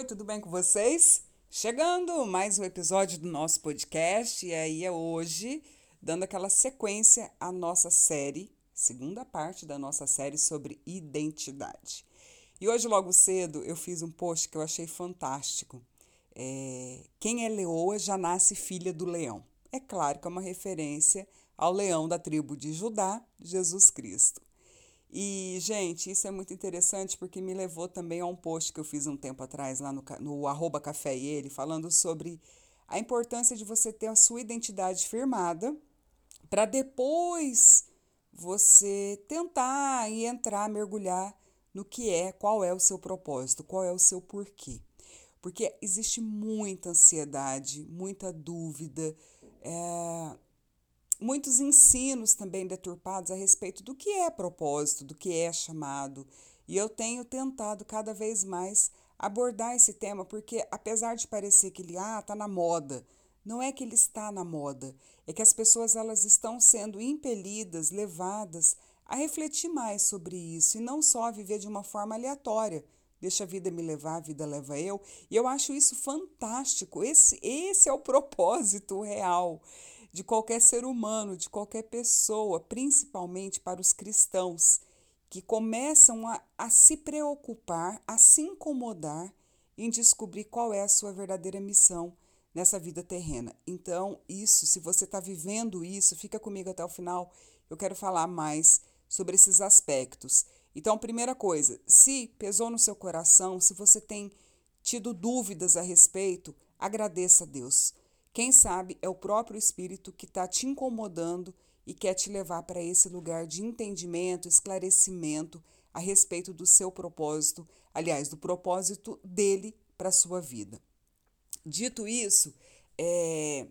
Oi, tudo bem com vocês? Chegando mais um episódio do nosso podcast, e aí é hoje, dando aquela sequência à nossa série, segunda parte da nossa série sobre identidade. E hoje, logo cedo, eu fiz um post que eu achei fantástico. É, Quem é leoa já nasce filha do leão. É claro que é uma referência ao leão da tribo de Judá, Jesus Cristo. E, gente, isso é muito interessante porque me levou também a um post que eu fiz um tempo atrás lá no, no arroba café e ele, falando sobre a importância de você ter a sua identidade firmada para depois você tentar e entrar, mergulhar no que é, qual é o seu propósito, qual é o seu porquê. Porque existe muita ansiedade, muita dúvida, é, muitos ensinos também deturpados a respeito do que é propósito, do que é chamado. E eu tenho tentado cada vez mais abordar esse tema, porque apesar de parecer que ele ah, tá na moda, não é que ele está na moda, é que as pessoas elas estão sendo impelidas, levadas a refletir mais sobre isso e não só viver de uma forma aleatória. Deixa a vida me levar, a vida leva eu. E eu acho isso fantástico. Esse, esse é o propósito real de qualquer ser humano, de qualquer pessoa, principalmente para os cristãos, que começam a, a se preocupar, a se incomodar em descobrir qual é a sua verdadeira missão nessa vida terrena. Então, isso, se você está vivendo isso, fica comigo até o final. Eu quero falar mais sobre esses aspectos. Então, primeira coisa, se pesou no seu coração, se você tem tido dúvidas a respeito, agradeça a Deus. Quem sabe é o próprio Espírito que está te incomodando e quer te levar para esse lugar de entendimento, esclarecimento a respeito do seu propósito, aliás, do propósito dele para a sua vida. Dito isso, é,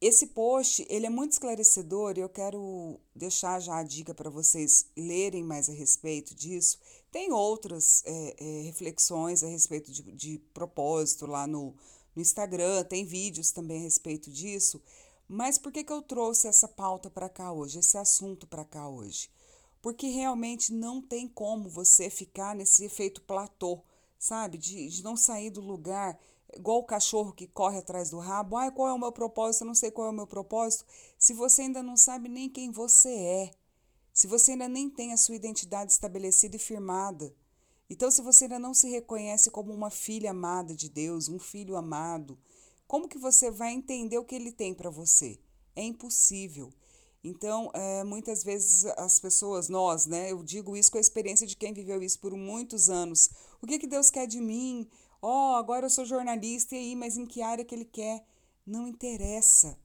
esse post ele é muito esclarecedor e eu quero deixar já a dica para vocês lerem mais a respeito disso. Tem outras é, é, reflexões a respeito de, de propósito lá no, no Instagram, tem vídeos também a respeito disso. Mas por que, que eu trouxe essa pauta para cá hoje, esse assunto para cá hoje? Porque realmente não tem como você ficar nesse efeito platô, sabe? De, de não sair do lugar, igual o cachorro que corre atrás do rabo. Ah, qual é o meu propósito? Eu não sei qual é o meu propósito. Se você ainda não sabe nem quem você é, se você ainda nem tem a sua identidade estabelecida e firmada, então, se você ainda não se reconhece como uma filha amada de Deus, um filho amado, como que você vai entender o que ele tem para você? É impossível. Então, é, muitas vezes as pessoas, nós, né? Eu digo isso com a experiência de quem viveu isso por muitos anos. O que, que Deus quer de mim? Ó, oh, agora eu sou jornalista e aí, mas em que área que Ele quer? Não interessa.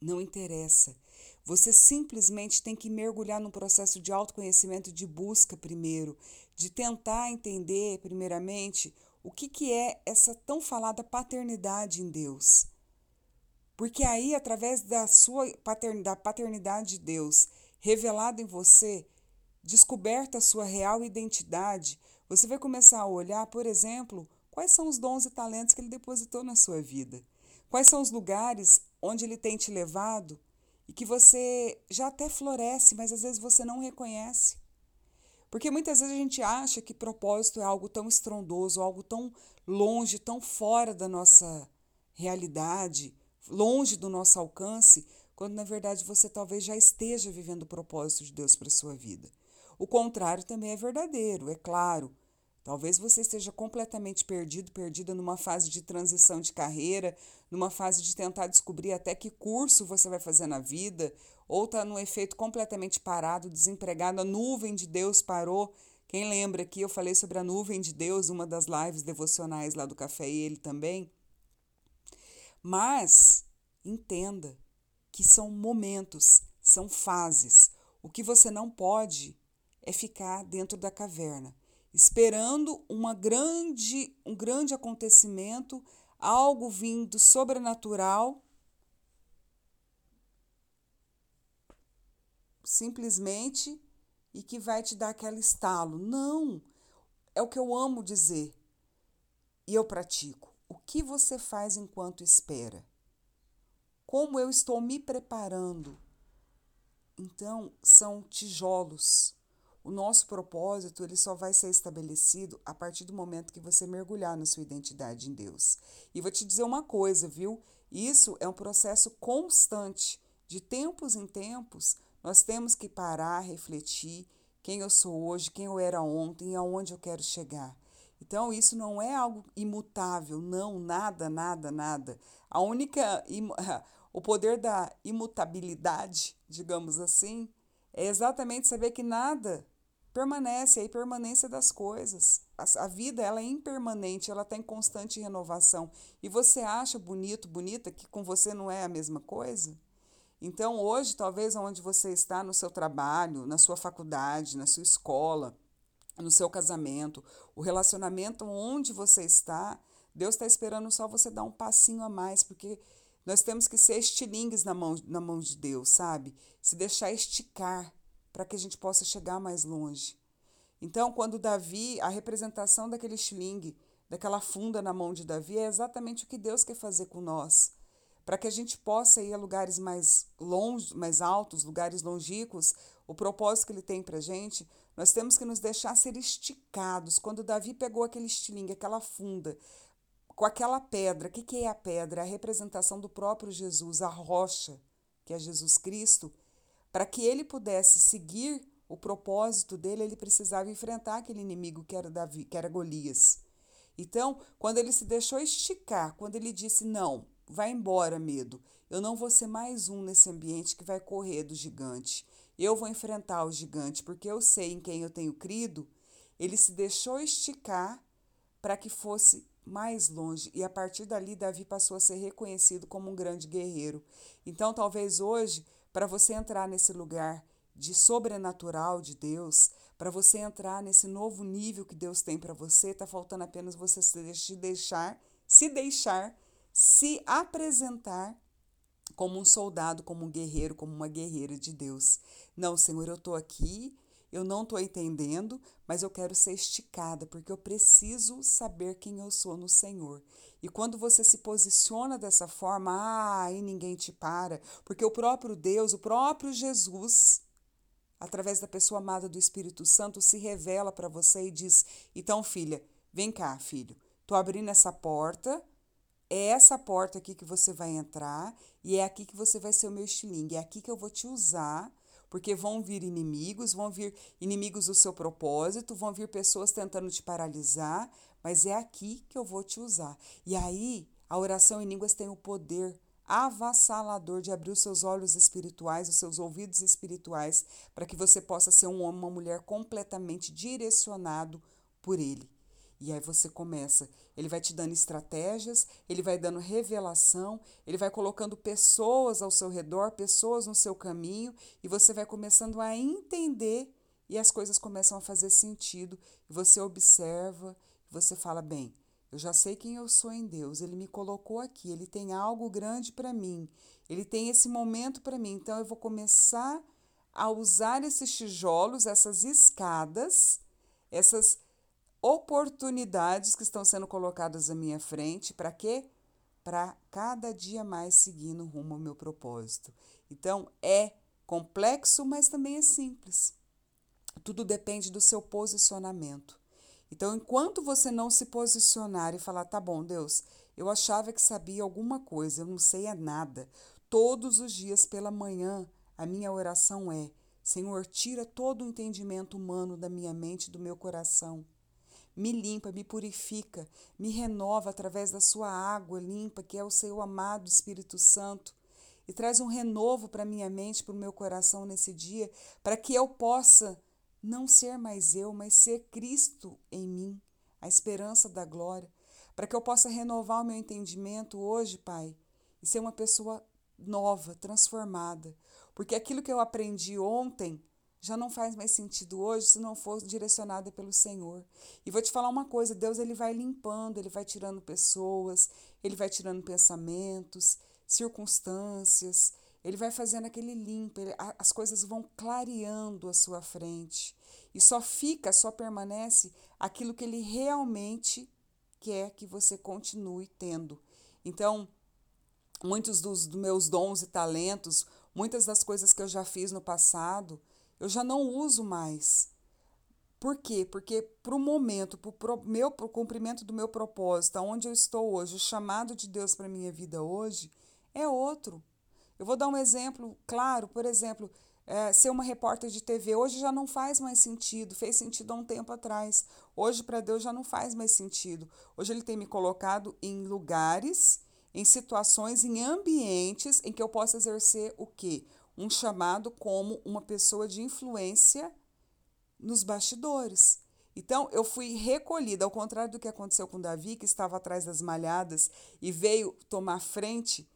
Não interessa. Você simplesmente tem que mergulhar num processo de autoconhecimento de busca primeiro, de tentar entender, primeiramente, o que, que é essa tão falada paternidade em Deus. Porque aí, através da sua paternidade, da paternidade de Deus revelada em você, descoberta a sua real identidade, você vai começar a olhar, por exemplo, quais são os dons e talentos que ele depositou na sua vida. Quais são os lugares onde ele tem te levado e que você já até floresce, mas às vezes você não reconhece. Porque muitas vezes a gente acha que propósito é algo tão estrondoso, algo tão longe, tão fora da nossa realidade, longe do nosso alcance, quando na verdade você talvez já esteja vivendo o propósito de Deus para sua vida. O contrário também é verdadeiro, é claro. Talvez você esteja completamente perdido, perdida numa fase de transição de carreira, numa fase de tentar descobrir até que curso você vai fazer na vida, ou está num efeito completamente parado, desempregado, a nuvem de Deus parou. Quem lembra que eu falei sobre a nuvem de Deus, uma das lives devocionais lá do Café e ele também? Mas entenda que são momentos, são fases. O que você não pode é ficar dentro da caverna esperando uma grande, um grande acontecimento, algo vindo sobrenatural, simplesmente e que vai te dar aquele estalo. Não! É o que eu amo dizer e eu pratico. O que você faz enquanto espera? Como eu estou me preparando? Então, são tijolos o nosso propósito ele só vai ser estabelecido a partir do momento que você mergulhar na sua identidade em Deus. E vou te dizer uma coisa, viu? Isso é um processo constante. De tempos em tempos, nós temos que parar, refletir quem eu sou hoje, quem eu era ontem e aonde eu quero chegar. Então, isso não é algo imutável, não, nada, nada, nada. A única, o poder da imutabilidade, digamos assim, é exatamente saber que nada permanece, é a impermanência das coisas. A, a vida ela é impermanente, ela está em constante renovação. E você acha bonito, bonita, que com você não é a mesma coisa? Então, hoje, talvez onde você está no seu trabalho, na sua faculdade, na sua escola, no seu casamento, o relacionamento onde você está, Deus está esperando só você dar um passinho a mais, porque nós temos que ser estilingues na mão, na mão de Deus, sabe? Se deixar esticar para que a gente possa chegar mais longe. Então, quando Davi, a representação daquele estilingue, daquela funda na mão de Davi, é exatamente o que Deus quer fazer com nós. Para que a gente possa ir a lugares mais longe, mais altos, lugares longínquos, o propósito que ele tem para a gente, nós temos que nos deixar ser esticados. Quando Davi pegou aquele estilingue, aquela funda, com aquela pedra, o que, que é a pedra? A representação do próprio Jesus, a rocha, que é Jesus Cristo. Para que ele pudesse seguir o propósito dele, ele precisava enfrentar aquele inimigo que era Davi, que era Golias. Então, quando ele se deixou esticar, quando ele disse: "Não, vai embora, medo. Eu não vou ser mais um nesse ambiente que vai correr do gigante. Eu vou enfrentar o gigante, porque eu sei em quem eu tenho crido." Ele se deixou esticar para que fosse mais longe e a partir dali Davi passou a ser reconhecido como um grande guerreiro. Então, talvez hoje, para você entrar nesse lugar de sobrenatural de Deus, para você entrar nesse novo nível que Deus tem para você, está faltando apenas você se deixar, se deixar, se apresentar como um soldado, como um guerreiro, como uma guerreira de Deus. Não, Senhor, eu estou aqui, eu não estou entendendo, mas eu quero ser esticada, porque eu preciso saber quem eu sou no Senhor. E quando você se posiciona dessa forma, ah, aí ninguém te para, porque o próprio Deus, o próprio Jesus, através da pessoa amada do Espírito Santo, se revela para você e diz: então, filha, vem cá, filho, tô abrindo essa porta. É essa porta aqui que você vai entrar e é aqui que você vai ser o meu estilingue. É aqui que eu vou te usar porque vão vir inimigos, vão vir inimigos do seu propósito, vão vir pessoas tentando te paralisar, mas é aqui que eu vou te usar. E aí, a oração em línguas tem o poder avassalador de abrir os seus olhos espirituais, os seus ouvidos espirituais, para que você possa ser um homem, uma mulher completamente direcionado por ele. E aí você começa, ele vai te dando estratégias, ele vai dando revelação, ele vai colocando pessoas ao seu redor, pessoas no seu caminho, e você vai começando a entender e as coisas começam a fazer sentido. E você observa, você fala: bem, eu já sei quem eu sou em Deus, ele me colocou aqui, ele tem algo grande para mim, ele tem esse momento para mim, então eu vou começar a usar esses tijolos, essas escadas, essas oportunidades que estão sendo colocadas à minha frente, para quê? Para cada dia mais seguir no rumo ao meu propósito. Então, é complexo, mas também é simples. Tudo depende do seu posicionamento. Então, enquanto você não se posicionar e falar, tá bom, Deus, eu achava que sabia alguma coisa, eu não sei é nada. Todos os dias pela manhã, a minha oração é: Senhor, tira todo o entendimento humano da minha mente e do meu coração me limpa, me purifica, me renova através da sua água limpa, que é o seu amado Espírito Santo, e traz um renovo para minha mente, para o meu coração nesse dia, para que eu possa não ser mais eu, mas ser Cristo em mim, a esperança da glória, para que eu possa renovar o meu entendimento hoje, Pai, e ser uma pessoa nova, transformada, porque aquilo que eu aprendi ontem já não faz mais sentido hoje se não for direcionada pelo Senhor. E vou te falar uma coisa, Deus ele vai limpando, ele vai tirando pessoas, ele vai tirando pensamentos, circunstâncias, ele vai fazendo aquele limpo, ele, as coisas vão clareando à sua frente. E só fica, só permanece aquilo que ele realmente quer que você continue tendo. Então, muitos dos, dos meus dons e talentos, muitas das coisas que eu já fiz no passado, eu já não uso mais, Por quê? Porque para o momento, para o meu pro cumprimento do meu propósito, onde eu estou hoje, o chamado de Deus para minha vida hoje é outro. Eu vou dar um exemplo claro, por exemplo, é, ser uma repórter de TV hoje já não faz mais sentido, fez sentido há um tempo atrás. Hoje, para Deus, já não faz mais sentido. Hoje, Ele tem me colocado em lugares, em situações, em ambientes em que eu possa exercer o quê? Um chamado como uma pessoa de influência nos bastidores. Então, eu fui recolhida, ao contrário do que aconteceu com Davi, que estava atrás das malhadas e veio tomar frente,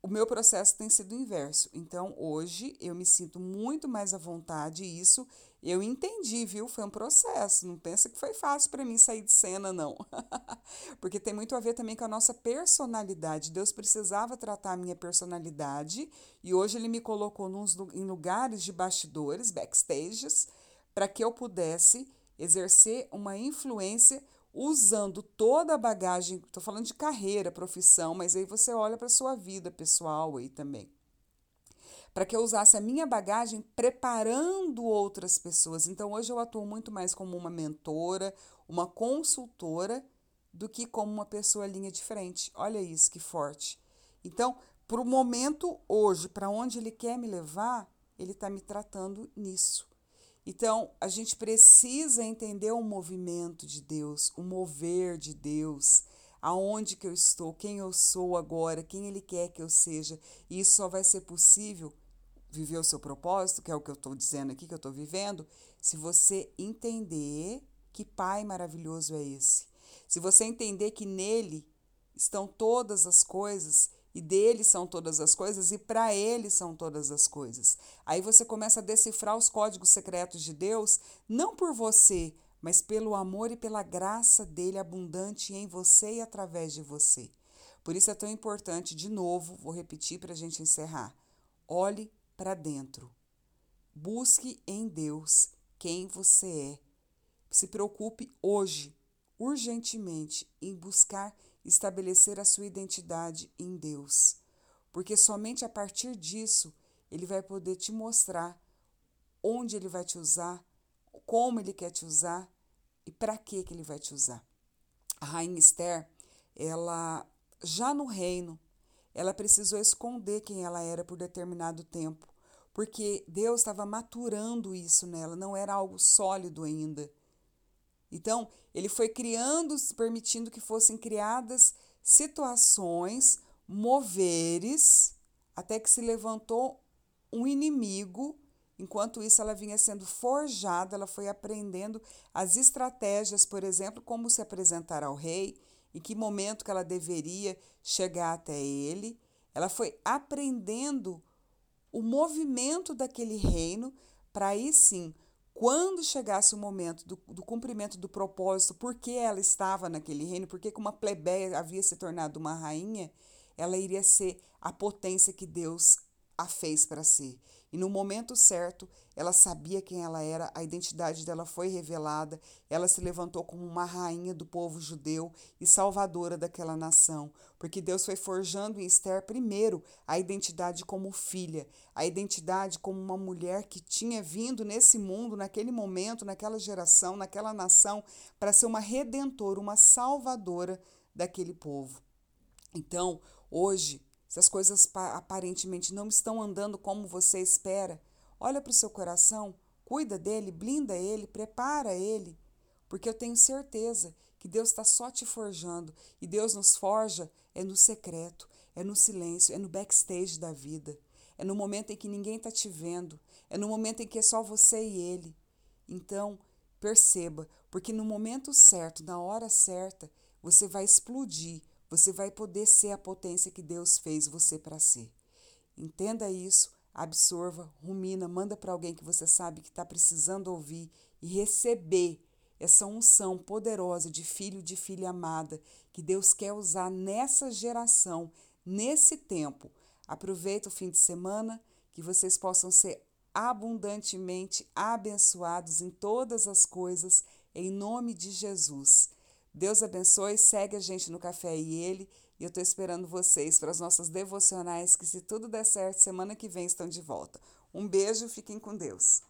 o meu processo tem sido inverso. Então, hoje, eu me sinto muito mais à vontade e isso eu entendi, viu? Foi um processo. Não pensa que foi fácil para mim sair de cena, não. Porque tem muito a ver também com a nossa personalidade. Deus precisava tratar a minha personalidade e hoje Ele me colocou nos, em lugares de bastidores, backstages, para que eu pudesse exercer uma influência usando toda a bagagem, estou falando de carreira, profissão, mas aí você olha para sua vida pessoal aí também. Para que eu usasse a minha bagagem preparando outras pessoas. Então hoje eu atuo muito mais como uma mentora, uma consultora, do que como uma pessoa linha de frente. Olha isso que forte. Então, para o momento hoje, para onde ele quer me levar, ele está me tratando nisso. Então, a gente precisa entender o movimento de Deus, o mover de Deus, aonde que eu estou, quem eu sou agora, quem Ele quer que eu seja. E isso só vai ser possível viver o seu propósito, que é o que eu estou dizendo aqui, que eu estou vivendo, se você entender que Pai maravilhoso é esse. Se você entender que nele estão todas as coisas e dele são todas as coisas e para ele são todas as coisas. Aí você começa a decifrar os códigos secretos de Deus, não por você, mas pelo amor e pela graça dele abundante em você e através de você. Por isso é tão importante, de novo, vou repetir para a gente encerrar: olhe para dentro. Busque em Deus quem você é. Se preocupe hoje, urgentemente, em buscar estabelecer a sua identidade em Deus, porque somente a partir disso ele vai poder te mostrar onde ele vai te usar, como ele quer te usar e para que que ele vai te usar. A rainha Esther, ela já no reino, ela precisou esconder quem ela era por determinado tempo, porque Deus estava maturando isso nela, não era algo sólido ainda. Então, ele foi criando, permitindo que fossem criadas situações, moveres, até que se levantou um inimigo. Enquanto isso, ela vinha sendo forjada, ela foi aprendendo as estratégias, por exemplo, como se apresentar ao rei, em que momento que ela deveria chegar até ele. Ela foi aprendendo o movimento daquele reino para aí sim quando chegasse o momento do, do, cumprimento do propósito, porque ela estava naquele reino, porque como uma plebeia havia se tornado uma rainha, ela iria ser a potência que Deus a fez para ser. E no momento certo, ela sabia quem ela era, a identidade dela foi revelada, ela se levantou como uma rainha do povo judeu e salvadora daquela nação, porque Deus foi forjando em Esther primeiro a identidade como filha, a identidade como uma mulher que tinha vindo nesse mundo, naquele momento, naquela geração, naquela nação, para ser uma redentora, uma salvadora daquele povo. Então, hoje, se as coisas aparentemente não estão andando como você espera, olha para o seu coração, cuida dele, blinda ele, prepara ele, porque eu tenho certeza que Deus está só te forjando e Deus nos forja é no secreto, é no silêncio, é no backstage da vida, é no momento em que ninguém está te vendo, é no momento em que é só você e ele. Então, perceba, porque no momento certo, na hora certa, você vai explodir você vai poder ser a potência que Deus fez você para ser. Entenda isso, absorva, rumina, manda para alguém que você sabe que está precisando ouvir e receber essa unção poderosa de filho de filha amada que Deus quer usar nessa geração, nesse tempo. Aproveita o fim de semana, que vocês possam ser abundantemente abençoados em todas as coisas, em nome de Jesus. Deus abençoe, segue a gente no Café e Ele. E eu estou esperando vocês para as nossas devocionais, que se tudo der certo, semana que vem estão de volta. Um beijo, fiquem com Deus.